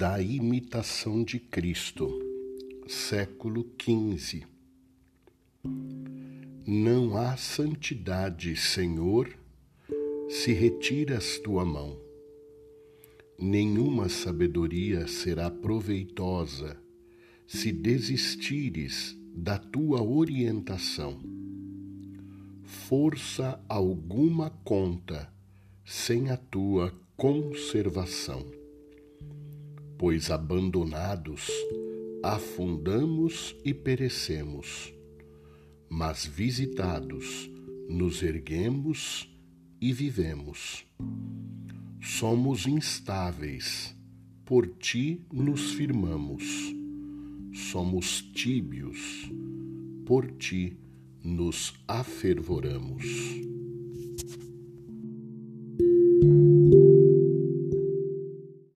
da imitação de Cristo, século XV. Não há santidade, Senhor, se retiras tua mão. Nenhuma sabedoria será proveitosa se desistires da tua orientação. Força alguma conta sem a tua conservação pois abandonados, afundamos e perecemos, mas visitados, nos erguemos e vivemos. Somos instáveis, por ti nos firmamos. Somos tíbios, por ti nos afervoramos.